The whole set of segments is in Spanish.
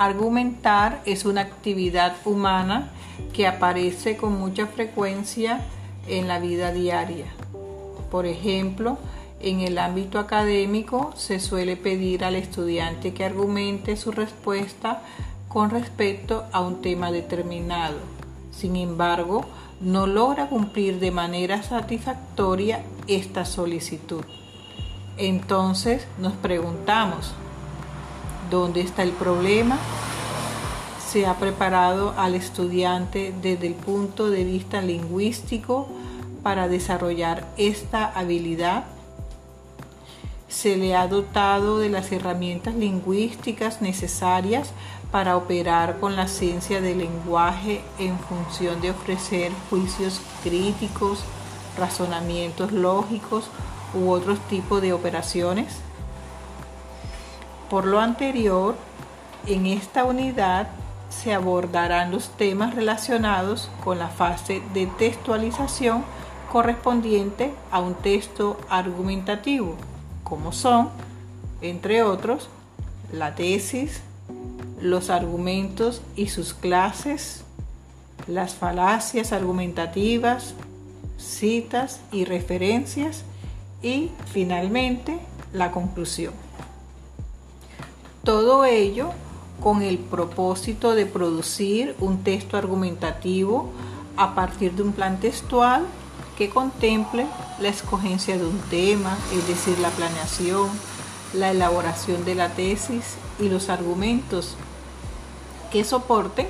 Argumentar es una actividad humana que aparece con mucha frecuencia en la vida diaria. Por ejemplo, en el ámbito académico se suele pedir al estudiante que argumente su respuesta con respecto a un tema determinado. Sin embargo, no logra cumplir de manera satisfactoria esta solicitud. Entonces nos preguntamos, ¿dónde está el problema? ¿Se ha preparado al estudiante desde el punto de vista lingüístico para desarrollar esta habilidad? se le ha dotado de las herramientas lingüísticas necesarias para operar con la ciencia del lenguaje en función de ofrecer juicios críticos, razonamientos lógicos u otros tipos de operaciones. Por lo anterior, en esta unidad se abordarán los temas relacionados con la fase de textualización correspondiente a un texto argumentativo como son, entre otros, la tesis, los argumentos y sus clases, las falacias argumentativas, citas y referencias y finalmente la conclusión. Todo ello con el propósito de producir un texto argumentativo a partir de un plan textual que contemple la escogencia de un tema, es decir, la planeación, la elaboración de la tesis y los argumentos que soporten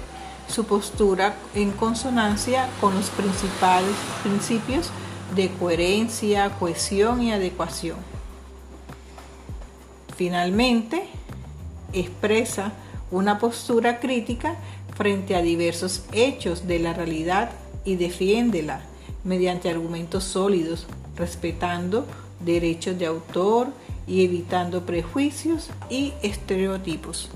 su postura en consonancia con los principales principios de coherencia, cohesión y adecuación. Finalmente, expresa una postura crítica frente a diversos hechos de la realidad y defiéndela mediante argumentos sólidos, respetando derechos de autor y evitando prejuicios y estereotipos.